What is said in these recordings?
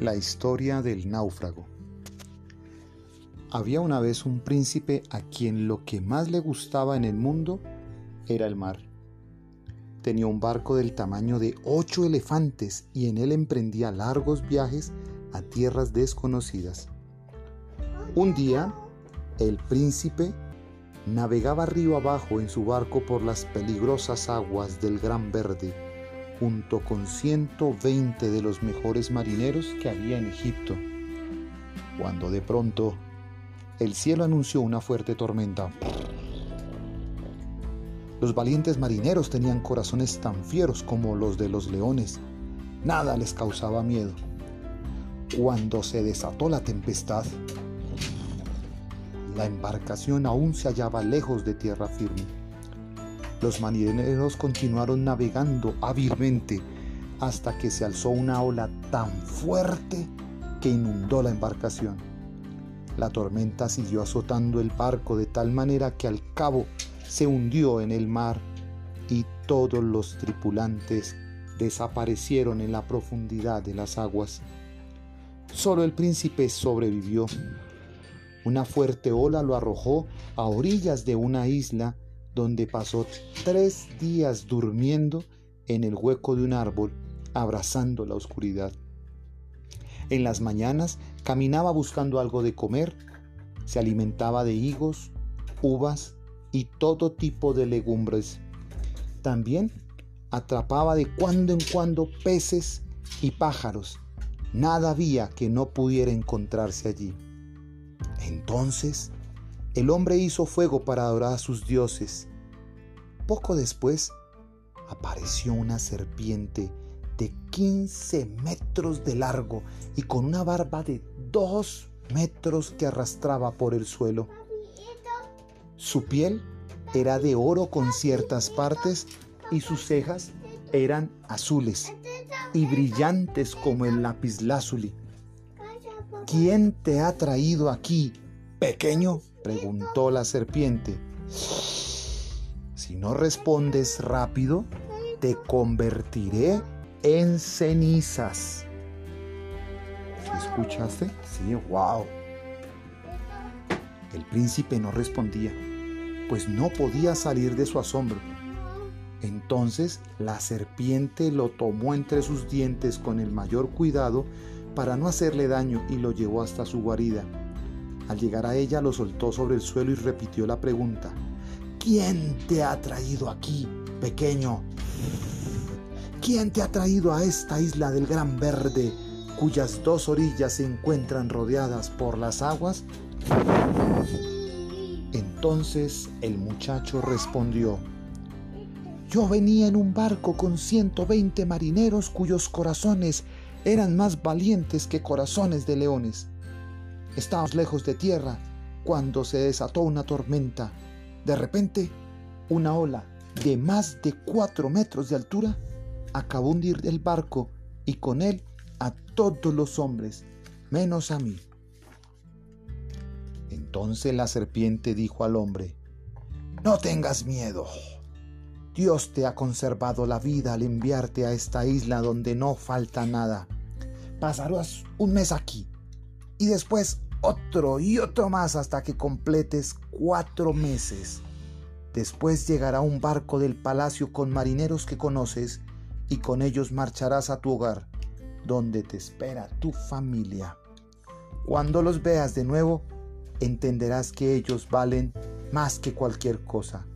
La historia del náufrago. Había una vez un príncipe a quien lo que más le gustaba en el mundo era el mar. Tenía un barco del tamaño de ocho elefantes y en él emprendía largos viajes a tierras desconocidas. Un día, el príncipe navegaba río abajo en su barco por las peligrosas aguas del Gran Verde junto con 120 de los mejores marineros que había en Egipto, cuando de pronto el cielo anunció una fuerte tormenta. Los valientes marineros tenían corazones tan fieros como los de los leones. Nada les causaba miedo. Cuando se desató la tempestad, la embarcación aún se hallaba lejos de tierra firme los marineros continuaron navegando hábilmente hasta que se alzó una ola tan fuerte que inundó la embarcación. La tormenta siguió azotando el barco de tal manera que al cabo se hundió en el mar y todos los tripulantes desaparecieron en la profundidad de las aguas. Solo el príncipe sobrevivió. Una fuerte ola lo arrojó a orillas de una isla donde pasó tres días durmiendo en el hueco de un árbol, abrazando la oscuridad. En las mañanas caminaba buscando algo de comer, se alimentaba de higos, uvas y todo tipo de legumbres. También atrapaba de cuando en cuando peces y pájaros. Nada había que no pudiera encontrarse allí. Entonces el hombre hizo fuego para adorar a sus dioses. Poco después apareció una serpiente de 15 metros de largo y con una barba de 2 metros que arrastraba por el suelo. Su piel era de oro con ciertas partes y sus cejas eran azules y brillantes como el lapislázuli. ¿Quién te ha traído aquí, pequeño? Preguntó la serpiente. Si no respondes rápido, te convertiré en cenizas. ¿Escuchaste? Sí, wow. El príncipe no respondía, pues no podía salir de su asombro. Entonces la serpiente lo tomó entre sus dientes con el mayor cuidado para no hacerle daño y lo llevó hasta su guarida. Al llegar a ella lo soltó sobre el suelo y repitió la pregunta. ¿Quién te ha traído aquí, pequeño? ¿Quién te ha traído a esta isla del Gran Verde, cuyas dos orillas se encuentran rodeadas por las aguas? Entonces el muchacho respondió, yo venía en un barco con 120 marineros cuyos corazones eran más valientes que corazones de leones. Estábamos lejos de tierra cuando se desató una tormenta. De repente, una ola de más de cuatro metros de altura acabó de hundir el barco y con él a todos los hombres, menos a mí. Entonces la serpiente dijo al hombre, No tengas miedo. Dios te ha conservado la vida al enviarte a esta isla donde no falta nada. Pasarás un mes aquí y después otro y otro más hasta que completes cuatro meses. Después llegará un barco del palacio con marineros que conoces y con ellos marcharás a tu hogar, donde te espera tu familia. Cuando los veas de nuevo, entenderás que ellos valen más que cualquier cosa.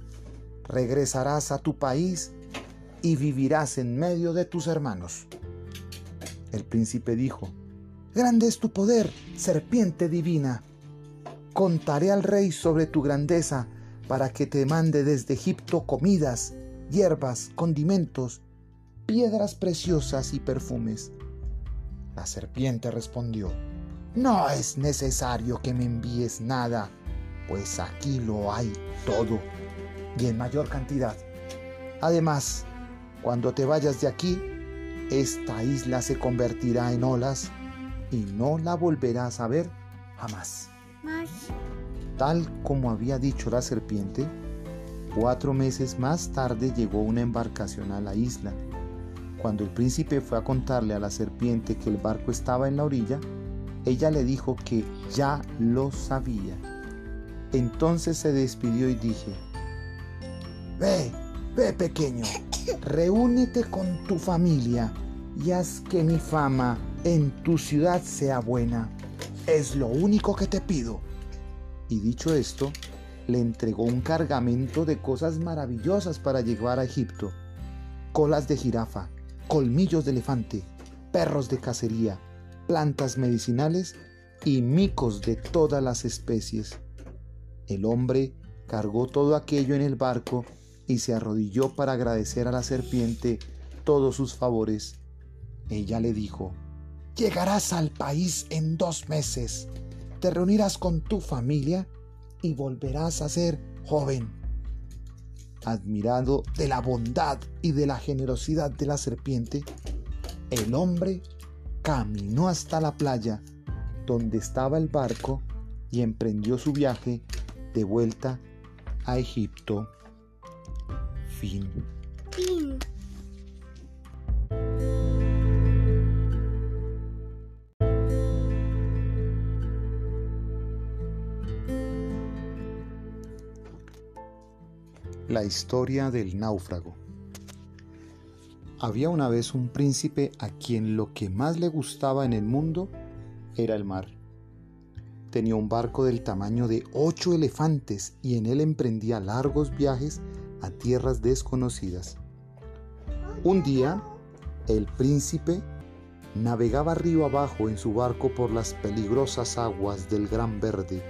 Regresarás a tu país y vivirás en medio de tus hermanos. El príncipe dijo, Grande es tu poder, serpiente divina. Contaré al rey sobre tu grandeza para que te mande desde Egipto comidas, hierbas, condimentos, piedras preciosas y perfumes. La serpiente respondió, No es necesario que me envíes nada, pues aquí lo hay todo y en mayor cantidad. Además, cuando te vayas de aquí, esta isla se convertirá en olas y no la volverás a ver jamás. Tal como había dicho la serpiente, cuatro meses más tarde llegó una embarcación a la isla. Cuando el príncipe fue a contarle a la serpiente que el barco estaba en la orilla, ella le dijo que ya lo sabía. Entonces se despidió y dije, Ve, ve pequeño, reúnete con tu familia y haz que mi fama en tu ciudad sea buena. Es lo único que te pido. Y dicho esto, le entregó un cargamento de cosas maravillosas para llevar a Egipto. Colas de jirafa, colmillos de elefante, perros de cacería, plantas medicinales y micos de todas las especies. El hombre cargó todo aquello en el barco y se arrodilló para agradecer a la serpiente todos sus favores. Ella le dijo, Llegarás al país en dos meses, te reunirás con tu familia y volverás a ser joven. Admirado de la bondad y de la generosidad de la serpiente, el hombre caminó hasta la playa donde estaba el barco y emprendió su viaje de vuelta a Egipto. Fin. Fin. La historia del náufrago. Había una vez un príncipe a quien lo que más le gustaba en el mundo era el mar. Tenía un barco del tamaño de ocho elefantes y en él emprendía largos viajes a tierras desconocidas. Un día, el príncipe navegaba río abajo en su barco por las peligrosas aguas del Gran Verde,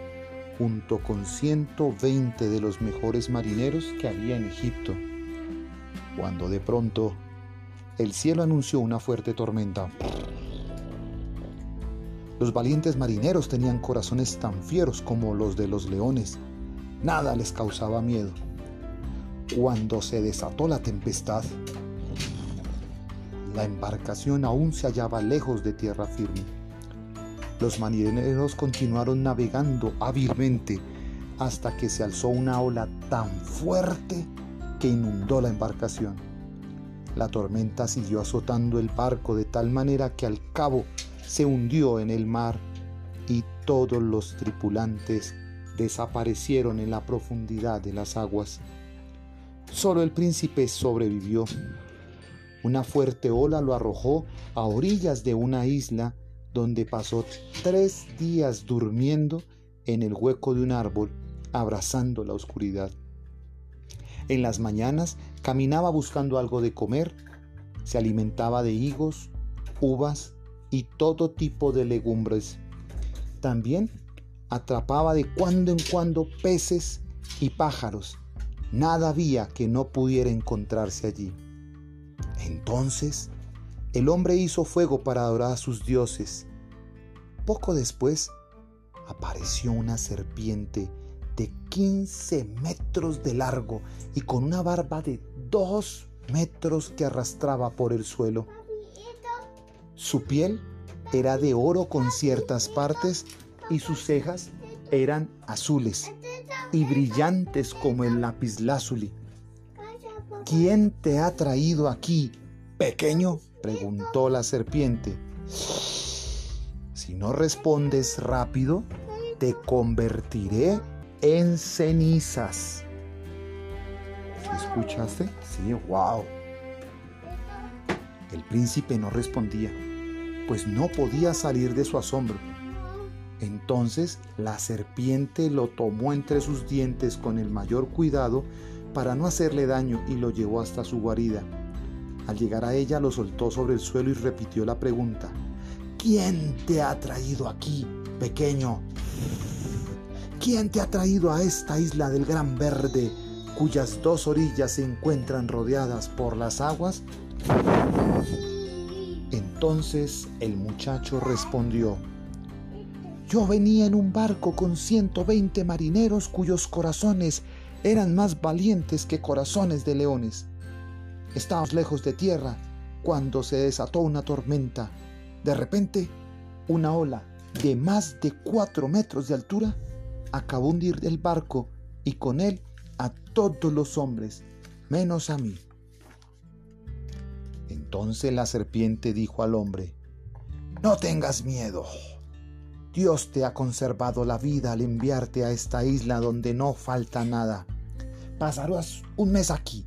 junto con 120 de los mejores marineros que había en Egipto, cuando de pronto el cielo anunció una fuerte tormenta. Los valientes marineros tenían corazones tan fieros como los de los leones. Nada les causaba miedo. Cuando se desató la tempestad, la embarcación aún se hallaba lejos de tierra firme. Los marineros continuaron navegando hábilmente hasta que se alzó una ola tan fuerte que inundó la embarcación. La tormenta siguió azotando el barco de tal manera que al cabo se hundió en el mar y todos los tripulantes desaparecieron en la profundidad de las aguas. Solo el príncipe sobrevivió. Una fuerte ola lo arrojó a orillas de una isla donde pasó tres días durmiendo en el hueco de un árbol, abrazando la oscuridad. En las mañanas caminaba buscando algo de comer, se alimentaba de higos, uvas y todo tipo de legumbres. También atrapaba de cuando en cuando peces y pájaros. Nada había que no pudiera encontrarse allí. Entonces, el hombre hizo fuego para adorar a sus dioses. Poco después, apareció una serpiente de 15 metros de largo y con una barba de 2 metros que arrastraba por el suelo. Su piel era de oro con ciertas partes y sus cejas eran azules y brillantes como el lapislázuli. ¿Quién te ha traído aquí, pequeño? preguntó la serpiente. Si no respondes rápido, te convertiré en cenizas. ¿Escuchaste? Sí, wow. El príncipe no respondía, pues no podía salir de su asombro. Entonces la serpiente lo tomó entre sus dientes con el mayor cuidado para no hacerle daño y lo llevó hasta su guarida. Al llegar a ella lo soltó sobre el suelo y repitió la pregunta. ¿Quién te ha traído aquí, pequeño? ¿Quién te ha traído a esta isla del Gran Verde, cuyas dos orillas se encuentran rodeadas por las aguas? Entonces el muchacho respondió, yo venía en un barco con 120 marineros cuyos corazones eran más valientes que corazones de leones. Estábamos lejos de tierra cuando se desató una tormenta. De repente, una ola de más de cuatro metros de altura acabó hundir el barco y con él a todos los hombres, menos a mí. Entonces la serpiente dijo al hombre, No tengas miedo. Dios te ha conservado la vida al enviarte a esta isla donde no falta nada. Pasarás un mes aquí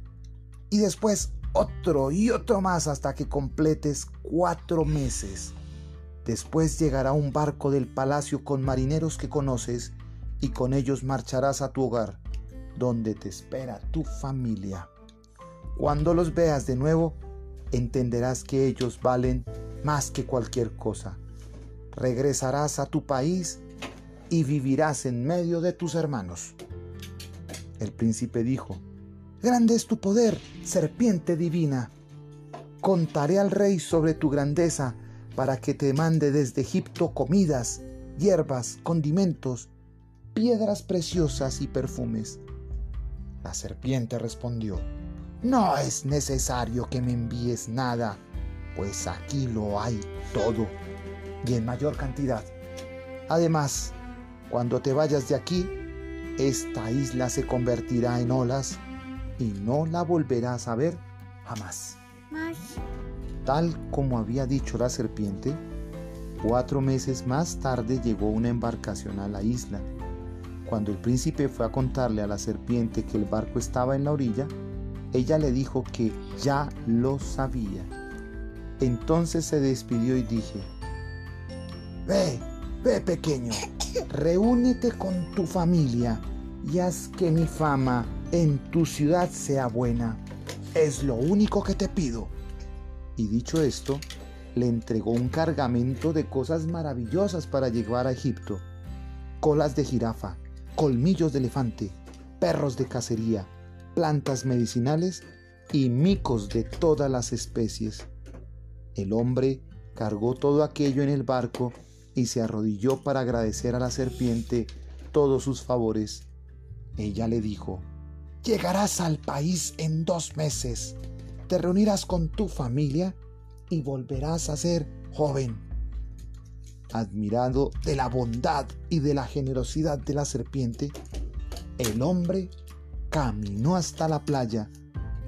y después otro y otro más hasta que completes cuatro meses. Después llegará un barco del palacio con marineros que conoces y con ellos marcharás a tu hogar, donde te espera tu familia. Cuando los veas de nuevo, entenderás que ellos valen más que cualquier cosa. Regresarás a tu país y vivirás en medio de tus hermanos. El príncipe dijo, Grande es tu poder, serpiente divina. Contaré al rey sobre tu grandeza para que te mande desde Egipto comidas, hierbas, condimentos, piedras preciosas y perfumes. La serpiente respondió, No es necesario que me envíes nada, pues aquí lo hay todo, y en mayor cantidad. Además, cuando te vayas de aquí, esta isla se convertirá en olas y no la volverás a ver jamás. Tal como había dicho la serpiente, cuatro meses más tarde llegó una embarcación a la isla. Cuando el príncipe fue a contarle a la serpiente que el barco estaba en la orilla, ella le dijo que ya lo sabía. Entonces se despidió y dije, Ve, ve pequeño, reúnete con tu familia y haz que mi fama en tu ciudad sea buena. Es lo único que te pido. Y dicho esto, le entregó un cargamento de cosas maravillosas para llevar a Egipto. Colas de jirafa, colmillos de elefante, perros de cacería, plantas medicinales y micos de todas las especies. El hombre cargó todo aquello en el barco y se arrodilló para agradecer a la serpiente todos sus favores. Ella le dijo, Llegarás al país en dos meses, te reunirás con tu familia y volverás a ser joven. Admirado de la bondad y de la generosidad de la serpiente, el hombre caminó hasta la playa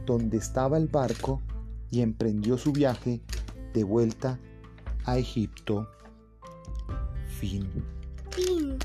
donde estaba el barco y emprendió su viaje de vuelta a Egipto. Fin. Fin.